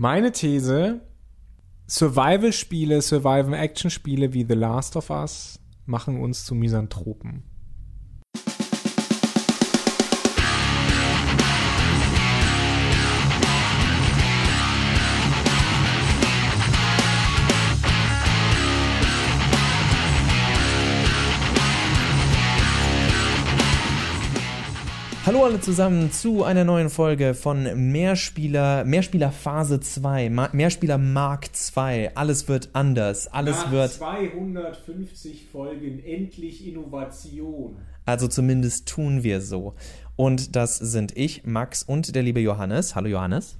Meine These, Survival-Spiele, Survival-Action-Spiele wie The Last of Us machen uns zu Misanthropen. Hallo alle zusammen zu einer neuen Folge von Mehrspieler, Mehrspieler Phase 2, Ma Mehrspieler Mark 2. Alles wird anders, alles Nach wird 250 Folgen endlich Innovation. Also zumindest tun wir so. Und das sind ich, Max und der liebe Johannes. Hallo Johannes.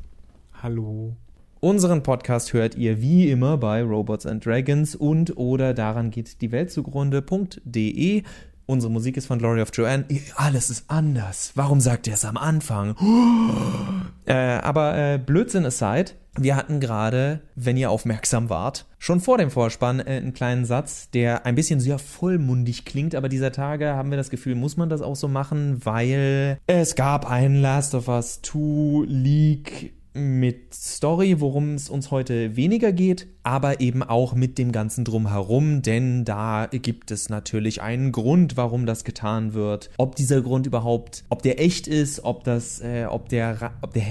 Hallo. Unseren Podcast hört ihr wie immer bei Robots and Dragons und oder daran geht die Welt zugrunde.de. Unsere Musik ist von Glory of Joanne. Alles ist anders. Warum sagt er es am Anfang? äh, aber äh, Blödsinn aside, wir hatten gerade, wenn ihr aufmerksam wart, schon vor dem Vorspann äh, einen kleinen Satz, der ein bisschen sehr vollmundig klingt, aber dieser Tage haben wir das Gefühl, muss man das auch so machen, weil es gab einen Last of Us 2 Leak mit Story, worum es uns heute weniger geht, aber eben auch mit dem ganzen Drumherum, denn da gibt es natürlich einen Grund, warum das getan wird. Ob dieser Grund überhaupt, ob der echt ist, ob das, äh, ob der, ob der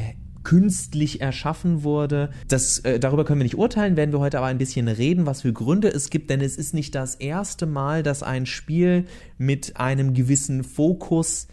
künstlich erschaffen wurde. Das, äh, darüber können wir nicht urteilen, werden wir heute aber ein bisschen reden, was für Gründe es gibt, denn es ist nicht das erste Mal, dass ein Spiel mit einem gewissen Fokus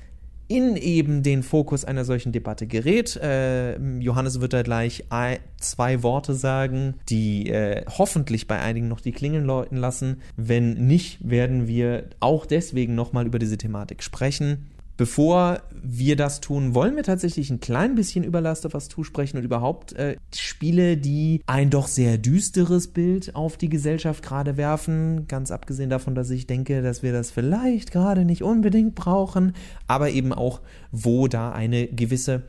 in eben den Fokus einer solchen Debatte gerät. Äh, Johannes wird da gleich ein, zwei Worte sagen, die äh, hoffentlich bei einigen noch die Klingeln läuten lassen. Wenn nicht, werden wir auch deswegen nochmal über diese Thematik sprechen. Bevor wir das tun, wollen wir tatsächlich ein klein bisschen über Last of Us 2 sprechen und überhaupt äh, Spiele, die ein doch sehr düsteres Bild auf die Gesellschaft gerade werfen. Ganz abgesehen davon, dass ich denke, dass wir das vielleicht gerade nicht unbedingt brauchen, aber eben auch, wo da eine gewisse,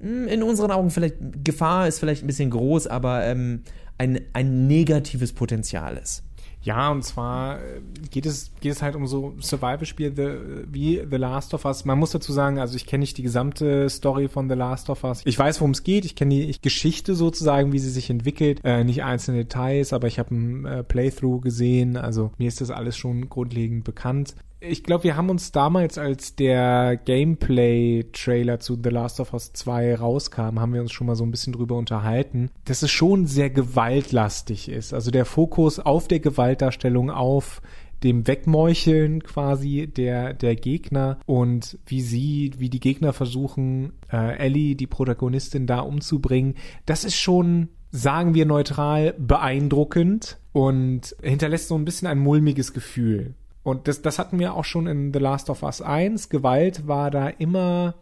hm, in unseren Augen vielleicht, Gefahr ist vielleicht ein bisschen groß, aber ähm, ein, ein negatives Potenzial ist. Ja, und zwar äh, geht es, geht es halt um so Survival-Spiele wie The Last of Us. Man muss dazu sagen, also ich kenne nicht die gesamte Story von The Last of Us. Ich weiß, worum es geht. Ich kenne die Geschichte sozusagen, wie sie sich entwickelt. Äh, nicht einzelne Details, aber ich habe ein äh, Playthrough gesehen. Also mir ist das alles schon grundlegend bekannt ich glaube, wir haben uns damals, als der Gameplay-Trailer zu The Last of Us 2 rauskam, haben wir uns schon mal so ein bisschen drüber unterhalten, dass es schon sehr gewaltlastig ist. Also der Fokus auf der Gewaltdarstellung, auf dem Wegmeucheln quasi der, der Gegner und wie sie, wie die Gegner versuchen, äh, Ellie, die Protagonistin, da umzubringen, das ist schon, sagen wir neutral, beeindruckend und hinterlässt so ein bisschen ein mulmiges Gefühl. Und das, das hatten wir auch schon in The Last of Us 1. Gewalt war da immer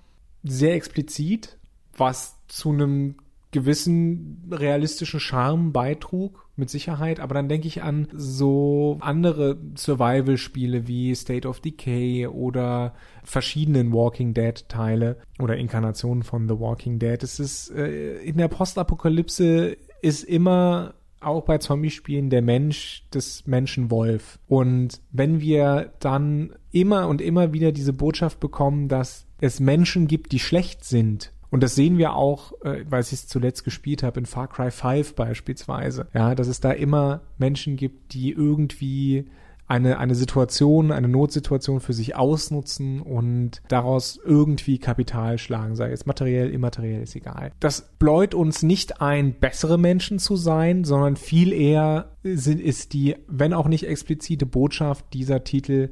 sehr explizit, was zu einem gewissen realistischen Charme beitrug, mit Sicherheit. Aber dann denke ich an so andere Survival-Spiele wie State of Decay oder verschiedenen Walking Dead-Teile oder Inkarnationen von The Walking Dead. Es ist äh, in der Postapokalypse ist immer auch bei Zombie-Spielen der Mensch des Menschen Wolf. Und wenn wir dann immer und immer wieder diese Botschaft bekommen, dass es Menschen gibt, die schlecht sind, und das sehen wir auch, äh, weil ich es zuletzt gespielt habe, in Far Cry 5 beispielsweise. Ja, dass es da immer Menschen gibt, die irgendwie eine, eine Situation, eine Notsituation für sich ausnutzen und daraus irgendwie Kapital schlagen, sei es materiell, immateriell, ist egal. Das bläut uns nicht ein, bessere Menschen zu sein, sondern viel eher sind, ist die, wenn auch nicht explizite Botschaft dieser Titel,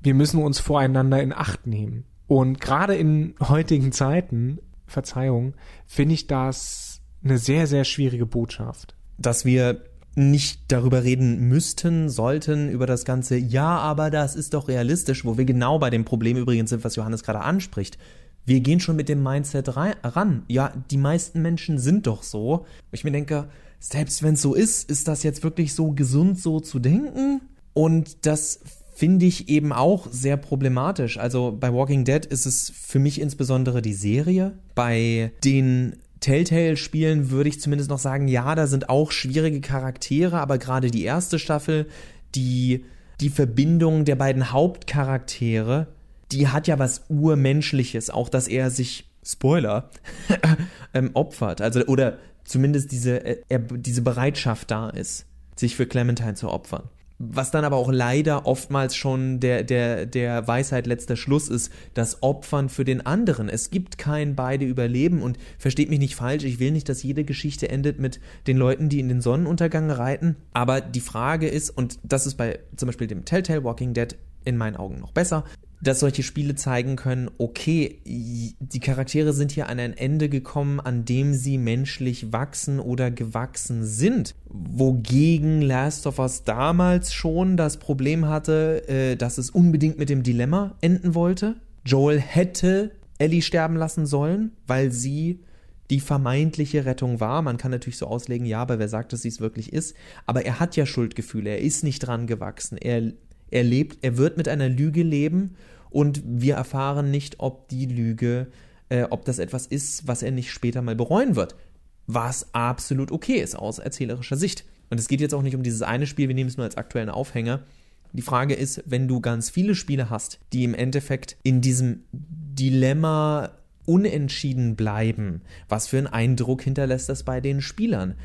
wir müssen uns voreinander in Acht nehmen. Und gerade in heutigen Zeiten, Verzeihung, finde ich das eine sehr, sehr schwierige Botschaft. Dass wir nicht darüber reden müssten, sollten, über das Ganze, ja, aber das ist doch realistisch, wo wir genau bei dem Problem übrigens sind, was Johannes gerade anspricht. Wir gehen schon mit dem Mindset ran. Ja, die meisten Menschen sind doch so. Ich mir denke, selbst wenn es so ist, ist das jetzt wirklich so gesund, so zu denken? Und das finde ich eben auch sehr problematisch. Also bei Walking Dead ist es für mich insbesondere die Serie. Bei den Telltale-Spielen würde ich zumindest noch sagen, ja, da sind auch schwierige Charaktere, aber gerade die erste Staffel, die, die Verbindung der beiden Hauptcharaktere, die hat ja was Urmenschliches, auch dass er sich, Spoiler, ähm, opfert. Also, oder zumindest diese, äh, diese Bereitschaft da ist, sich für Clementine zu opfern was dann aber auch leider oftmals schon der, der, der Weisheit letzter Schluss ist, das Opfern für den anderen. Es gibt kein beide Überleben und versteht mich nicht falsch, ich will nicht, dass jede Geschichte endet mit den Leuten, die in den Sonnenuntergang reiten, aber die Frage ist, und das ist bei zum Beispiel dem Telltale Walking Dead in meinen Augen noch besser, dass solche Spiele zeigen können, okay, die Charaktere sind hier an ein Ende gekommen, an dem sie menschlich wachsen oder gewachsen sind. Wogegen Last of Us damals schon das Problem hatte, äh, dass es unbedingt mit dem Dilemma enden wollte. Joel hätte Ellie sterben lassen sollen, weil sie die vermeintliche Rettung war. Man kann natürlich so auslegen, ja, aber wer sagt, dass sie es wirklich ist? Aber er hat ja Schuldgefühle, er ist nicht dran gewachsen. Er er lebt, er wird mit einer Lüge leben und wir erfahren nicht, ob die Lüge, äh, ob das etwas ist, was er nicht später mal bereuen wird. Was absolut okay ist aus erzählerischer Sicht. Und es geht jetzt auch nicht um dieses eine Spiel, wir nehmen es nur als aktuellen Aufhänger. Die Frage ist, wenn du ganz viele Spiele hast, die im Endeffekt in diesem Dilemma unentschieden bleiben, was für einen Eindruck hinterlässt das bei den Spielern?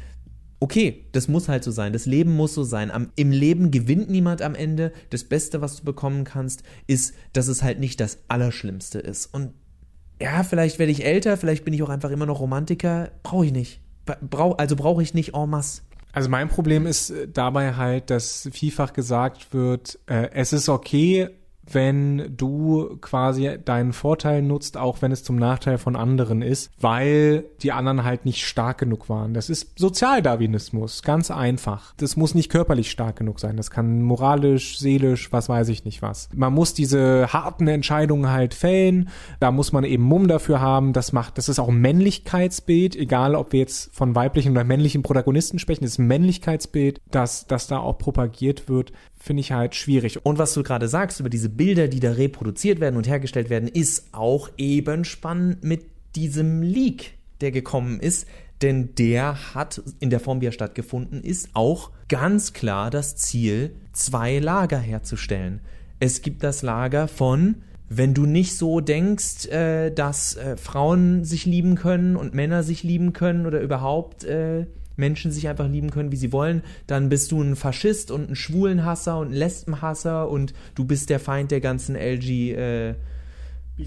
Okay, das muss halt so sein. Das Leben muss so sein. Am, Im Leben gewinnt niemand am Ende. Das Beste, was du bekommen kannst, ist, dass es halt nicht das Allerschlimmste ist. Und ja, vielleicht werde ich älter, vielleicht bin ich auch einfach immer noch Romantiker. Brauche ich nicht. Brauch, also brauche ich nicht en masse. Also mein Problem ist äh, dabei halt, dass vielfach gesagt wird, äh, es ist okay, wenn du quasi deinen Vorteil nutzt, auch wenn es zum Nachteil von anderen ist, weil die anderen halt nicht stark genug waren. Das ist Sozialdarwinismus, ganz einfach. Das muss nicht körperlich stark genug sein. Das kann moralisch, seelisch, was weiß ich nicht was. Man muss diese harten Entscheidungen halt fällen. Da muss man eben Mumm dafür haben. Das macht, das ist auch ein Männlichkeitsbild, egal ob wir jetzt von weiblichen oder männlichen Protagonisten sprechen, das ist ein Männlichkeitsbild, das, das da auch propagiert wird finde ich halt schwierig. Und was du gerade sagst über diese Bilder, die da reproduziert werden und hergestellt werden, ist auch eben spannend mit diesem Leak, der gekommen ist. Denn der hat in der Form, wie er stattgefunden ist, auch ganz klar das Ziel, zwei Lager herzustellen. Es gibt das Lager von wenn du nicht so denkst, äh, dass äh, Frauen sich lieben können und Männer sich lieben können oder überhaupt äh, Menschen sich einfach lieben können, wie sie wollen, dann bist du ein Faschist und ein Schwulenhasser und ein Lesbenhasser und du bist der Feind der ganzen LG, äh,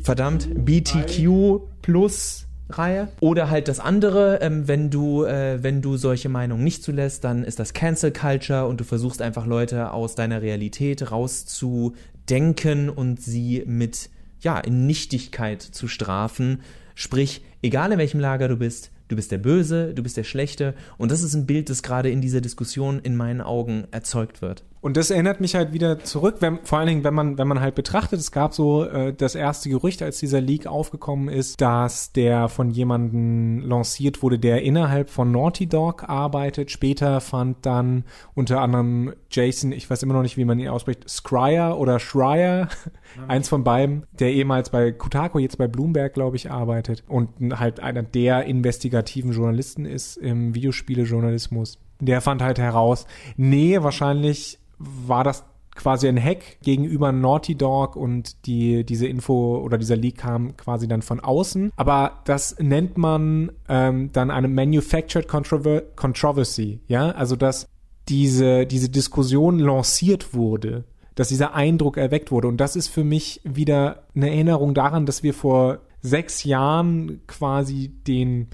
verdammt, BTQ plus Reihe. Oder halt das andere, ähm, wenn du, äh, wenn du solche Meinungen nicht zulässt, dann ist das Cancel Culture und du versuchst einfach Leute aus deiner Realität rauszudenken und sie mit, ja, in Nichtigkeit zu strafen. Sprich, egal in welchem Lager du bist, du bist der Böse, du bist der Schlechte. Und das ist ein Bild, das gerade in dieser Diskussion in meinen Augen erzeugt wird. Und das erinnert mich halt wieder zurück, wenn, vor allen Dingen, wenn man, wenn man halt betrachtet, es gab so äh, das erste Gerücht, als dieser Leak aufgekommen ist, dass der von jemandem lanciert wurde, der innerhalb von Naughty Dog arbeitet. Später fand dann unter anderem Jason, ich weiß immer noch nicht, wie man ihn ausspricht, Scryer oder Schreier, eins von beiden, der ehemals bei Kotaku, jetzt bei Bloomberg, glaube ich, arbeitet und halt einer der investigativen Journalisten ist im Videospielejournalismus. Der fand halt heraus, nee, wahrscheinlich war das quasi ein Hack gegenüber Naughty Dog und die, diese Info oder dieser Leak kam quasi dann von außen. Aber das nennt man ähm, dann eine Manufactured Controver Controversy, ja, also dass diese, diese Diskussion lanciert wurde, dass dieser Eindruck erweckt wurde. Und das ist für mich wieder eine Erinnerung daran, dass wir vor sechs Jahren quasi den,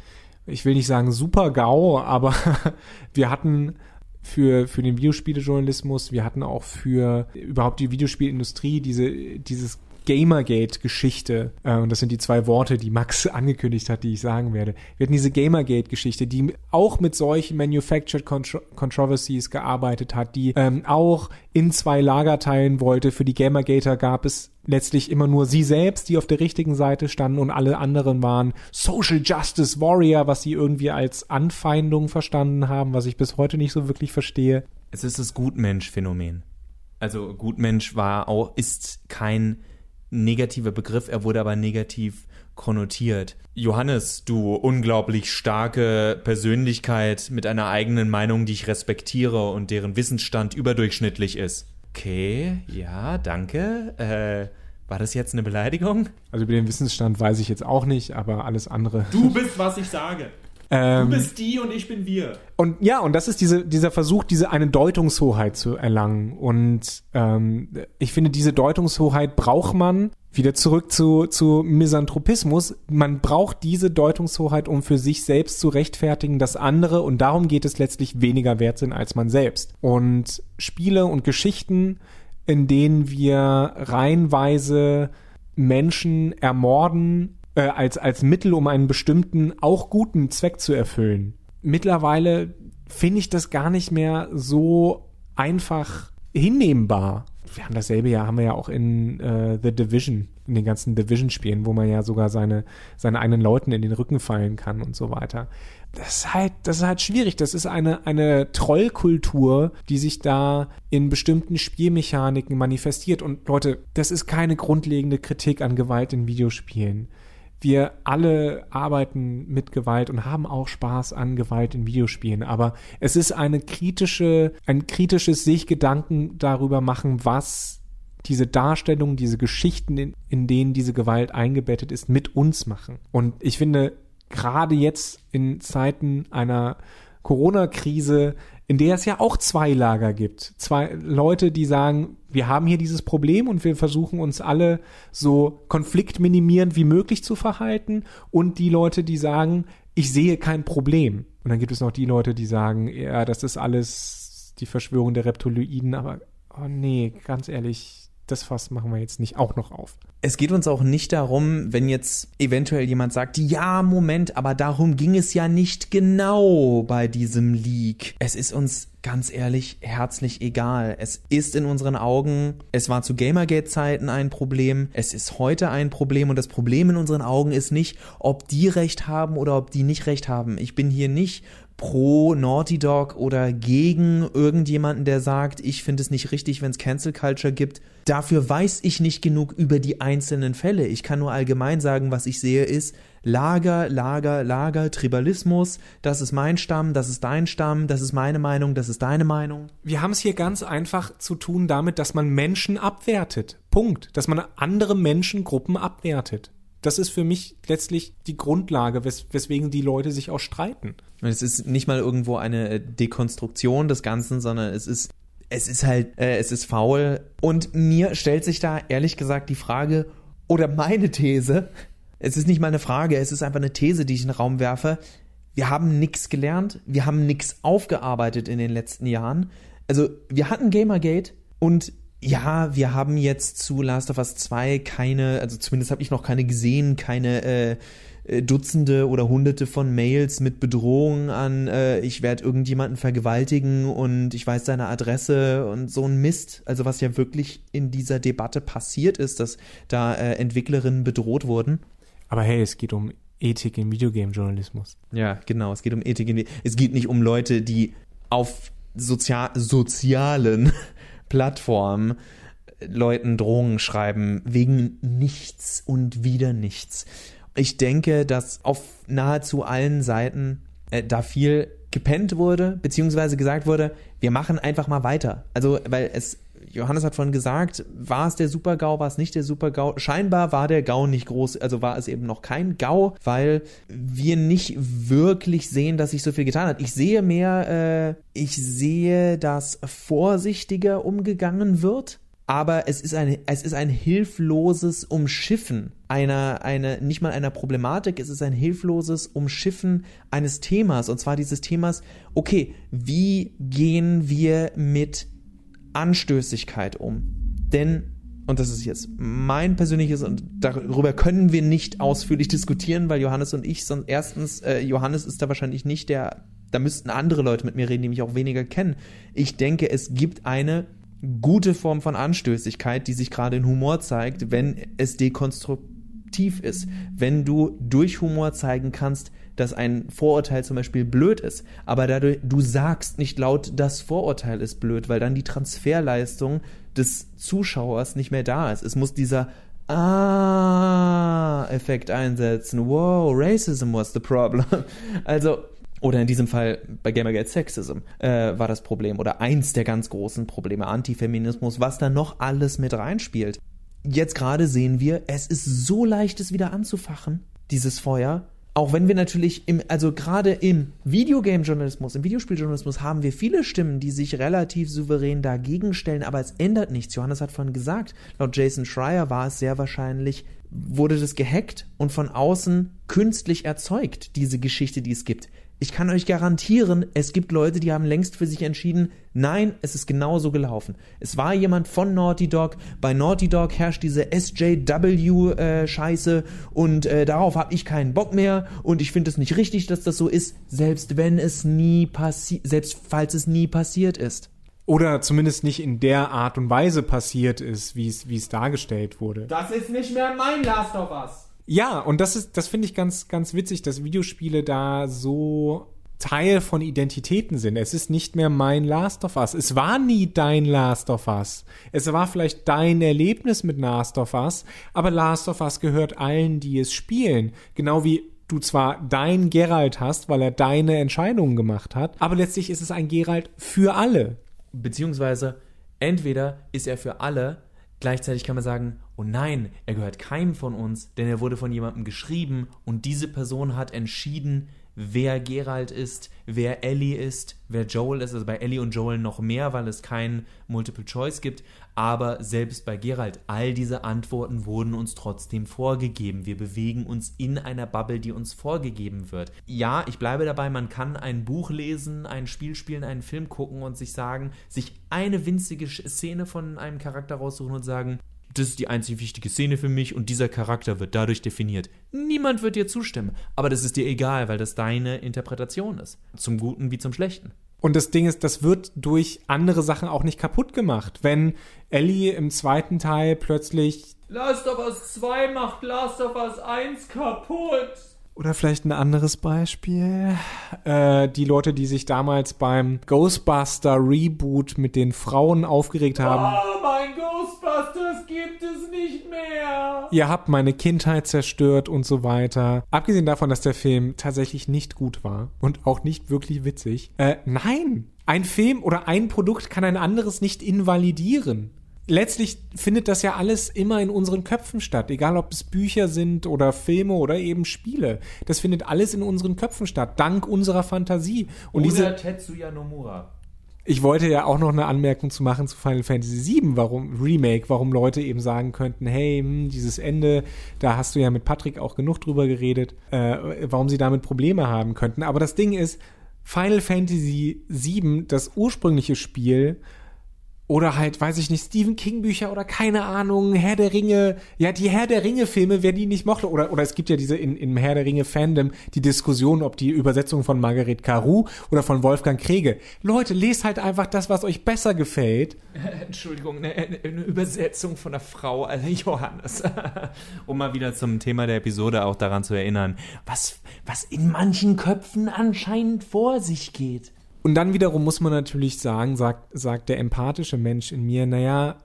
ich will nicht sagen Super-GAU, aber wir hatten für, für den Videospielejournalismus, wir hatten auch für überhaupt die Videospielindustrie diese, dieses Gamergate-Geschichte, äh, und das sind die zwei Worte, die Max angekündigt hat, die ich sagen werde. Wir hatten diese Gamergate-Geschichte, die auch mit solchen Manufactured Contro Controversies gearbeitet hat, die ähm, auch in zwei Lager teilen wollte. Für die Gamergater gab es letztlich immer nur sie selbst, die auf der richtigen Seite standen und alle anderen waren Social Justice Warrior, was sie irgendwie als Anfeindung verstanden haben, was ich bis heute nicht so wirklich verstehe. Es ist das Gutmensch-Phänomen. Also Gutmensch war auch, ist kein negativer Begriff, er wurde aber negativ konnotiert. Johannes, du unglaublich starke Persönlichkeit mit einer eigenen Meinung, die ich respektiere und deren Wissensstand überdurchschnittlich ist. Okay, ja, danke. Äh, war das jetzt eine Beleidigung? Also über den Wissensstand weiß ich jetzt auch nicht, aber alles andere. Du bist, was ich sage. Ähm, du bist die und ich bin wir. Und ja, und das ist diese, dieser Versuch, diese eine Deutungshoheit zu erlangen. Und ähm, ich finde, diese Deutungshoheit braucht man. Wieder zurück zu, zu Misanthropismus. Man braucht diese Deutungshoheit, um für sich selbst zu rechtfertigen, dass andere, und darum geht es letztlich, weniger wert sind als man selbst. Und Spiele und Geschichten, in denen wir reihenweise Menschen ermorden, äh, als, als Mittel, um einen bestimmten, auch guten Zweck zu erfüllen. Mittlerweile finde ich das gar nicht mehr so einfach hinnehmbar. Wir haben dasselbe ja, haben wir ja auch in äh, The Division, in den ganzen Division-Spielen, wo man ja sogar seine, seine eigenen Leuten in den Rücken fallen kann und so weiter. Das ist halt, das ist halt schwierig. Das ist eine, eine Trollkultur, die sich da in bestimmten Spielmechaniken manifestiert. Und Leute, das ist keine grundlegende Kritik an Gewalt in Videospielen wir alle arbeiten mit Gewalt und haben auch Spaß an Gewalt in Videospielen, aber es ist eine kritische, ein kritisches sich Gedanken darüber machen, was diese Darstellungen, diese Geschichten, in, in denen diese Gewalt eingebettet ist, mit uns machen. Und ich finde, gerade jetzt in Zeiten einer Corona-Krise in der es ja auch zwei Lager gibt. Zwei Leute, die sagen, wir haben hier dieses Problem und wir versuchen uns alle so konfliktminimierend wie möglich zu verhalten und die Leute, die sagen, ich sehe kein Problem. Und dann gibt es noch die Leute, die sagen, ja, das ist alles die Verschwörung der Reptiloiden, aber oh nee, ganz ehrlich, das Fass machen wir jetzt nicht auch noch auf. Es geht uns auch nicht darum, wenn jetzt eventuell jemand sagt, ja, Moment, aber darum ging es ja nicht genau bei diesem Leak. Es ist uns ganz ehrlich herzlich egal. Es ist in unseren Augen, es war zu Gamergate-Zeiten ein Problem, es ist heute ein Problem und das Problem in unseren Augen ist nicht, ob die recht haben oder ob die nicht recht haben. Ich bin hier nicht pro Naughty Dog oder gegen irgendjemanden, der sagt, ich finde es nicht richtig, wenn es Cancel Culture gibt. Dafür weiß ich nicht genug über die einzelnen Fälle. Ich kann nur allgemein sagen, was ich sehe, ist Lager, Lager, Lager, Tribalismus. Das ist mein Stamm, das ist dein Stamm, das ist meine Meinung, das ist deine Meinung. Wir haben es hier ganz einfach zu tun damit, dass man Menschen abwertet. Punkt. Dass man andere Menschengruppen abwertet das ist für mich letztlich die Grundlage, wes weswegen die Leute sich auch streiten. Es ist nicht mal irgendwo eine äh, Dekonstruktion des Ganzen, sondern es ist es ist halt, äh, es ist faul. Und mir stellt sich da ehrlich gesagt die Frage, oder meine These, es ist nicht mal eine Frage, es ist einfach eine These, die ich in den Raum werfe. Wir haben nichts gelernt, wir haben nichts aufgearbeitet in den letzten Jahren. Also, wir hatten Gamergate und ja, wir haben jetzt zu Last of Us 2 keine, also zumindest habe ich noch keine gesehen, keine äh, äh, Dutzende oder Hunderte von Mails mit Bedrohungen an, äh, ich werde irgendjemanden vergewaltigen und ich weiß deine Adresse und so ein Mist. Also was ja wirklich in dieser Debatte passiert ist, dass da äh, Entwicklerinnen bedroht wurden. Aber hey, es geht um Ethik im Videogame-Journalismus. Ja, genau, es geht um Ethik. In, es geht nicht um Leute, die auf sozial, sozialen Plattformen Leuten Drohungen schreiben wegen nichts und wieder nichts. Ich denke, dass auf nahezu allen Seiten äh, da viel gepennt wurde, beziehungsweise gesagt wurde, wir machen einfach mal weiter. Also, weil es, Johannes hat vorhin gesagt, war es der Super-GAU, war es nicht der Super-GAU? Scheinbar war der GAU nicht groß, also war es eben noch kein GAU, weil wir nicht wirklich sehen, dass sich so viel getan hat. Ich sehe mehr, äh, ich sehe, dass vorsichtiger umgegangen wird aber es ist ein, es ist ein hilfloses Umschiffen einer, eine, nicht mal einer Problematik, es ist ein hilfloses Umschiffen eines Themas, und zwar dieses Themas, okay, wie gehen wir mit Anstößigkeit um? Denn, und das ist jetzt mein persönliches, und darüber können wir nicht ausführlich diskutieren, weil Johannes und ich, sonst erstens, äh, Johannes ist da wahrscheinlich nicht der, da müssten andere Leute mit mir reden, die mich auch weniger kennen. Ich denke, es gibt eine gute Form von Anstößigkeit, die sich gerade in Humor zeigt, wenn es dekonstruktiv ist. Wenn du durch Humor zeigen kannst, dass ein Vorurteil zum Beispiel blöd ist, aber dadurch, du sagst nicht laut, das Vorurteil ist blöd, weil dann die Transferleistung des Zuschauers nicht mehr da ist. Es muss dieser Ah-Effekt einsetzen. Wow, Racism was the problem. Also, oder in diesem Fall bei Gamergate Sexism äh, war das Problem oder eins der ganz großen Probleme, Antifeminismus, was da noch alles mit reinspielt. Jetzt gerade sehen wir, es ist so leicht, es wieder anzufachen, dieses Feuer, auch wenn wir natürlich im, also gerade im Videogame-Journalismus, im Videospieljournalismus haben wir viele Stimmen, die sich relativ souverän dagegen stellen, aber es ändert nichts. Johannes hat vorhin gesagt, laut Jason Schreier war es sehr wahrscheinlich, wurde das gehackt und von außen künstlich erzeugt, diese Geschichte, die es gibt. Ich kann euch garantieren, es gibt Leute, die haben längst für sich entschieden, nein, es ist genauso gelaufen. Es war jemand von Naughty Dog. Bei Naughty Dog herrscht diese SJW-Scheiße äh, und äh, darauf habe ich keinen Bock mehr und ich finde es nicht richtig, dass das so ist, selbst wenn es nie passiert, selbst falls es nie passiert ist. Oder zumindest nicht in der Art und Weise passiert ist, wie es, wie es dargestellt wurde. Das ist nicht mehr mein Last of Us. Ja, und das ist, das finde ich ganz, ganz witzig, dass Videospiele da so Teil von Identitäten sind. Es ist nicht mehr mein Last of Us. Es war nie dein Last of Us. Es war vielleicht dein Erlebnis mit Last of Us, aber Last of Us gehört allen, die es spielen. Genau wie du zwar dein Geralt hast, weil er deine Entscheidungen gemacht hat, aber letztlich ist es ein Geralt für alle. Beziehungsweise entweder ist er für alle, gleichzeitig kann man sagen, oh nein, er gehört keinem von uns, denn er wurde von jemandem geschrieben und diese Person hat entschieden, wer Geralt ist, wer Ellie ist, wer Joel ist. Also bei Ellie und Joel noch mehr, weil es kein Multiple Choice gibt. Aber selbst bei Geralt, all diese Antworten wurden uns trotzdem vorgegeben. Wir bewegen uns in einer Bubble, die uns vorgegeben wird. Ja, ich bleibe dabei, man kann ein Buch lesen, ein Spiel spielen, einen Film gucken und sich sagen, sich eine winzige Szene von einem Charakter raussuchen und sagen, das ist die einzig wichtige Szene für mich und dieser Charakter wird dadurch definiert. Niemand wird dir zustimmen, aber das ist dir egal, weil das deine Interpretation ist. Zum Guten wie zum Schlechten. Und das Ding ist, das wird durch andere Sachen auch nicht kaputt gemacht. Wenn Ellie im zweiten Teil plötzlich Last of Us 2 macht Last of Us 1 kaputt. Oder vielleicht ein anderes Beispiel. Äh, die Leute, die sich damals beim Ghostbuster Reboot mit den Frauen aufgeregt haben. Oh, mein Ghostbusters gibt es nicht mehr. Ihr habt meine Kindheit zerstört und so weiter. Abgesehen davon, dass der Film tatsächlich nicht gut war und auch nicht wirklich witzig. Äh, nein! Ein Film oder ein Produkt kann ein anderes nicht invalidieren letztlich findet das ja alles immer in unseren Köpfen statt, egal ob es Bücher sind oder Filme oder eben Spiele. Das findet alles in unseren Köpfen statt, dank unserer Fantasie. Und oder diese, Tetsuya Nomura. Ich wollte ja auch noch eine Anmerkung zu machen zu Final Fantasy VII, warum Remake, warum Leute eben sagen könnten, hey, hm, dieses Ende, da hast du ja mit Patrick auch genug drüber geredet, äh, warum sie damit Probleme haben könnten. Aber das Ding ist, Final Fantasy VII, das ursprüngliche Spiel, oder halt, weiß ich nicht, Stephen King Bücher oder keine Ahnung, Herr der Ringe, ja, die Herr der Ringe Filme, wer die nicht mochte, oder, oder es gibt ja diese in, im Herr der Ringe Fandom die Diskussion, ob die Übersetzung von Margaret Caru oder von Wolfgang Krege. Leute, lest halt einfach das, was euch besser gefällt. Entschuldigung, eine, eine Übersetzung von der Frau, also Johannes. um mal wieder zum Thema der Episode auch daran zu erinnern, was, was in manchen Köpfen anscheinend vor sich geht. Und dann wiederum muss man natürlich sagen, sagt, sagt der empathische Mensch in mir, naja,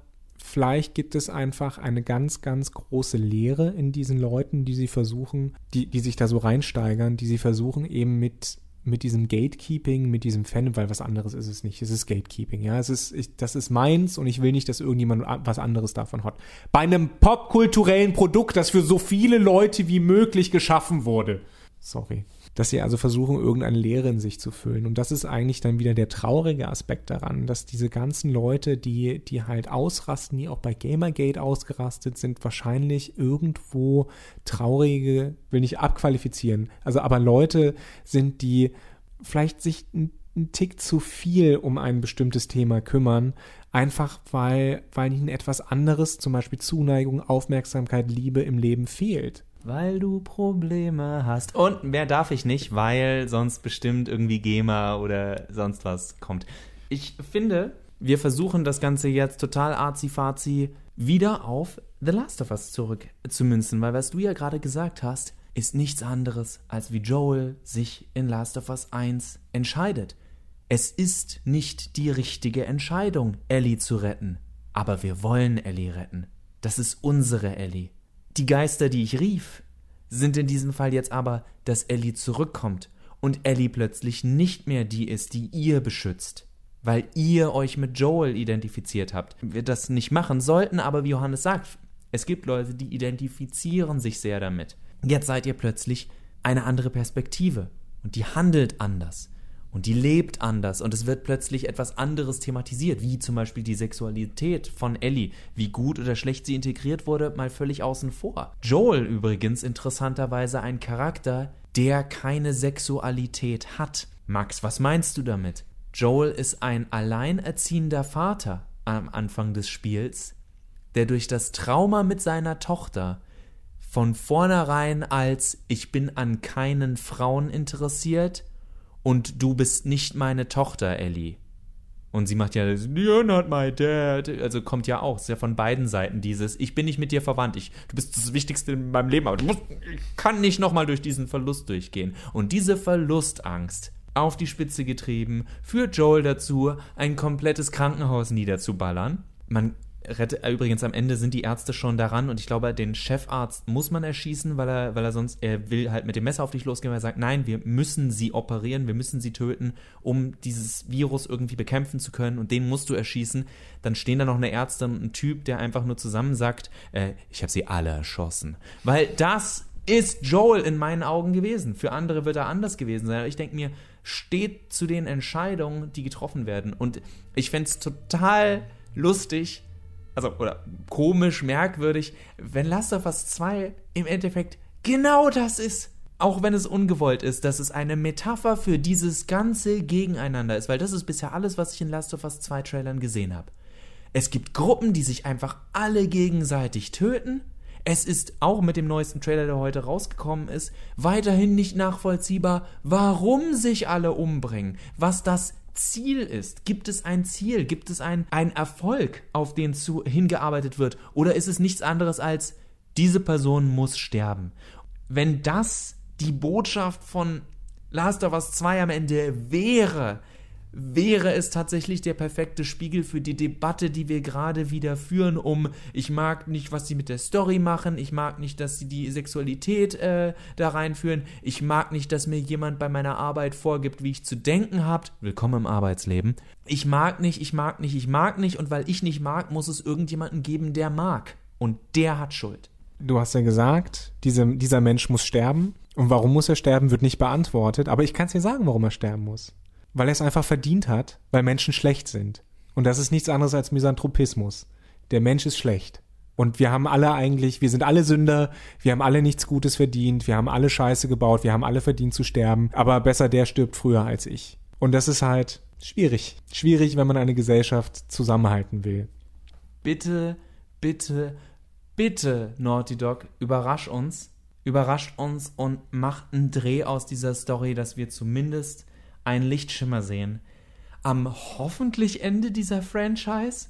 vielleicht gibt es einfach eine ganz, ganz große Lehre in diesen Leuten, die sie versuchen, die, die sich da so reinsteigern, die sie versuchen eben mit mit diesem Gatekeeping, mit diesem Fan, weil was anderes ist es nicht. Es ist Gatekeeping, ja. Es ist, ich, das ist meins und ich will nicht, dass irgendjemand was anderes davon hat. Bei einem popkulturellen Produkt, das für so viele Leute wie möglich geschaffen wurde. Sorry dass sie also versuchen, irgendeine Leere in sich zu füllen. Und das ist eigentlich dann wieder der traurige Aspekt daran, dass diese ganzen Leute, die, die halt ausrasten, die auch bei Gamergate ausgerastet sind, wahrscheinlich irgendwo traurige, will nicht abqualifizieren, also aber Leute sind, die vielleicht sich ein, ein Tick zu viel um ein bestimmtes Thema kümmern, einfach weil, weil ihnen etwas anderes, zum Beispiel Zuneigung, Aufmerksamkeit, Liebe im Leben fehlt. Weil du Probleme hast. Und mehr darf ich nicht, weil sonst bestimmt irgendwie GEMA oder sonst was kommt. Ich finde, wir versuchen das Ganze jetzt total arzi-fazi wieder auf The Last of Us zurückzumünzen, weil was du ja gerade gesagt hast, ist nichts anderes, als wie Joel sich in Last of Us 1 entscheidet. Es ist nicht die richtige Entscheidung, Ellie zu retten. Aber wir wollen Ellie retten. Das ist unsere Ellie. Die Geister, die ich rief, sind in diesem Fall jetzt aber, dass Ellie zurückkommt und Ellie plötzlich nicht mehr die ist, die ihr beschützt, weil ihr euch mit Joel identifiziert habt. Wir das nicht machen sollten, aber wie Johannes sagt, es gibt Leute, die identifizieren sich sehr damit. Jetzt seid ihr plötzlich eine andere Perspektive und die handelt anders und die lebt anders und es wird plötzlich etwas anderes thematisiert, wie zum Beispiel die Sexualität von Ellie, wie gut oder schlecht sie integriert wurde, mal völlig außen vor. Joel übrigens interessanterweise ein Charakter, der keine Sexualität hat. Max, was meinst du damit? Joel ist ein alleinerziehender Vater am Anfang des Spiels, der durch das Trauma mit seiner Tochter von vornherein als ich bin an keinen Frauen interessiert und du bist nicht meine Tochter, Ellie. Und sie macht ja, you're not my dad. Also kommt ja auch, ist ja von beiden Seiten dieses, ich bin nicht mit dir verwandt, ich, du bist das Wichtigste in meinem Leben, aber du musst, ich kann nicht nochmal durch diesen Verlust durchgehen. Und diese Verlustangst auf die Spitze getrieben, führt Joel dazu, ein komplettes Krankenhaus niederzuballern. Man rettet, äh, übrigens am Ende sind die Ärzte schon daran und ich glaube, den Chefarzt muss man erschießen, weil er, weil er sonst, er will halt mit dem Messer auf dich losgehen, weil er sagt, nein, wir müssen sie operieren, wir müssen sie töten, um dieses Virus irgendwie bekämpfen zu können und den musst du erschießen. Dann stehen da noch eine Ärzte und ein Typ, der einfach nur zusammen sagt, äh, ich habe sie alle erschossen. Weil das ist Joel in meinen Augen gewesen. Für andere wird er anders gewesen sein. Ich denke mir, steht zu den Entscheidungen, die getroffen werden. Und ich fände es total lustig, also oder komisch, merkwürdig, wenn Last of Us 2 im Endeffekt genau das ist. Auch wenn es ungewollt ist, dass es eine Metapher für dieses ganze Gegeneinander ist, weil das ist bisher alles, was ich in Last of Us 2 Trailern gesehen habe. Es gibt Gruppen, die sich einfach alle gegenseitig töten. Es ist auch mit dem neuesten Trailer, der heute rausgekommen ist, weiterhin nicht nachvollziehbar, warum sich alle umbringen, was das Ziel ist. Gibt es ein Ziel? Gibt es ein, ein Erfolg, auf den zu, hingearbeitet wird? Oder ist es nichts anderes als, diese Person muss sterben? Wenn das die Botschaft von Last of Us 2 am Ende wäre, wäre es tatsächlich der perfekte Spiegel für die Debatte, die wir gerade wieder führen, um ich mag nicht, was sie mit der Story machen, ich mag nicht, dass sie die Sexualität äh, da reinführen, ich mag nicht, dass mir jemand bei meiner Arbeit vorgibt, wie ich zu denken habt. Willkommen im Arbeitsleben. Ich mag nicht, ich mag nicht, ich mag nicht und weil ich nicht mag, muss es irgendjemanden geben, der mag. Und der hat Schuld. Du hast ja gesagt, diese, dieser Mensch muss sterben. Und warum muss er sterben, wird nicht beantwortet. Aber ich kann es dir sagen, warum er sterben muss weil er es einfach verdient hat, weil Menschen schlecht sind. Und das ist nichts anderes als Misanthropismus. Der Mensch ist schlecht. Und wir haben alle eigentlich, wir sind alle Sünder, wir haben alle nichts Gutes verdient, wir haben alle Scheiße gebaut, wir haben alle verdient zu sterben, aber besser der stirbt früher als ich. Und das ist halt schwierig. Schwierig, wenn man eine Gesellschaft zusammenhalten will. Bitte, bitte, bitte, Naughty Dog, überrasch uns. Überrascht uns und macht einen Dreh aus dieser Story, dass wir zumindest einen Lichtschimmer sehen. Am hoffentlich Ende dieser Franchise?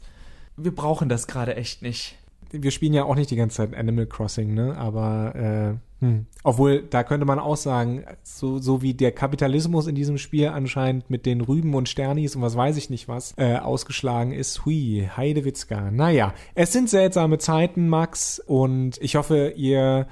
Wir brauchen das gerade echt nicht. Wir spielen ja auch nicht die ganze Zeit Animal Crossing, ne? Aber äh, hm. obwohl, da könnte man auch sagen, so, so wie der Kapitalismus in diesem Spiel anscheinend mit den Rüben und Sternis und was weiß ich nicht was äh, ausgeschlagen ist. Hui, Heidewitzka. Naja, es sind seltsame Zeiten, Max, und ich hoffe, ihr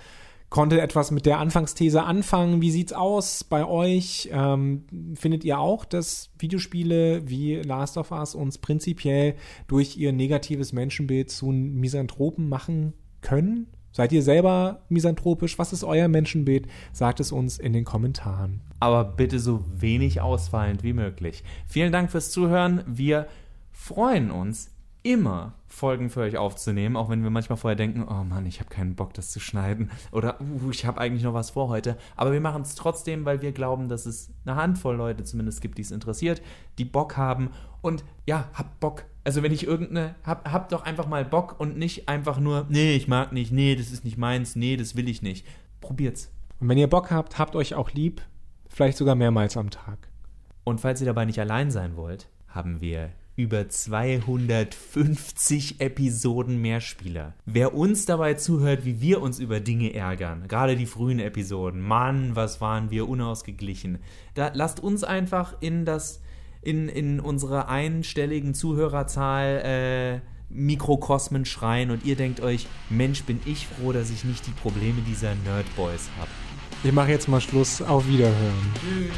konnte etwas mit der Anfangsthese anfangen. Wie sieht's aus bei euch? Ähm, findet ihr auch, dass Videospiele wie Last of Us uns prinzipiell durch ihr negatives Menschenbild zu Misanthropen machen können? Seid ihr selber misanthropisch? Was ist euer Menschenbild? Sagt es uns in den Kommentaren. Aber bitte so wenig ausfallend wie möglich. Vielen Dank fürs Zuhören. Wir freuen uns immer Folgen für euch aufzunehmen, auch wenn wir manchmal vorher denken, oh Mann, ich habe keinen Bock, das zu schneiden oder uh, ich habe eigentlich noch was vor heute. Aber wir machen es trotzdem, weil wir glauben, dass es eine Handvoll Leute zumindest gibt, die es interessiert, die Bock haben und ja, habt Bock. Also wenn ich irgendeine, hab, habt doch einfach mal Bock und nicht einfach nur, nee, ich mag nicht, nee, das ist nicht meins, nee, das will ich nicht. Probiert's. Und wenn ihr Bock habt, habt euch auch lieb, vielleicht sogar mehrmals am Tag. Und falls ihr dabei nicht allein sein wollt, haben wir über 250 Episoden Mehrspieler. Wer uns dabei zuhört, wie wir uns über Dinge ärgern, gerade die frühen Episoden, Mann, was waren wir unausgeglichen. Da lasst uns einfach in das in, in unsere einstelligen Zuhörerzahl äh, Mikrokosmen schreien und ihr denkt euch, Mensch, bin ich froh, dass ich nicht die Probleme dieser Nerdboys habe. Ich mache jetzt mal Schluss. Auf Wiederhören. Tschüss.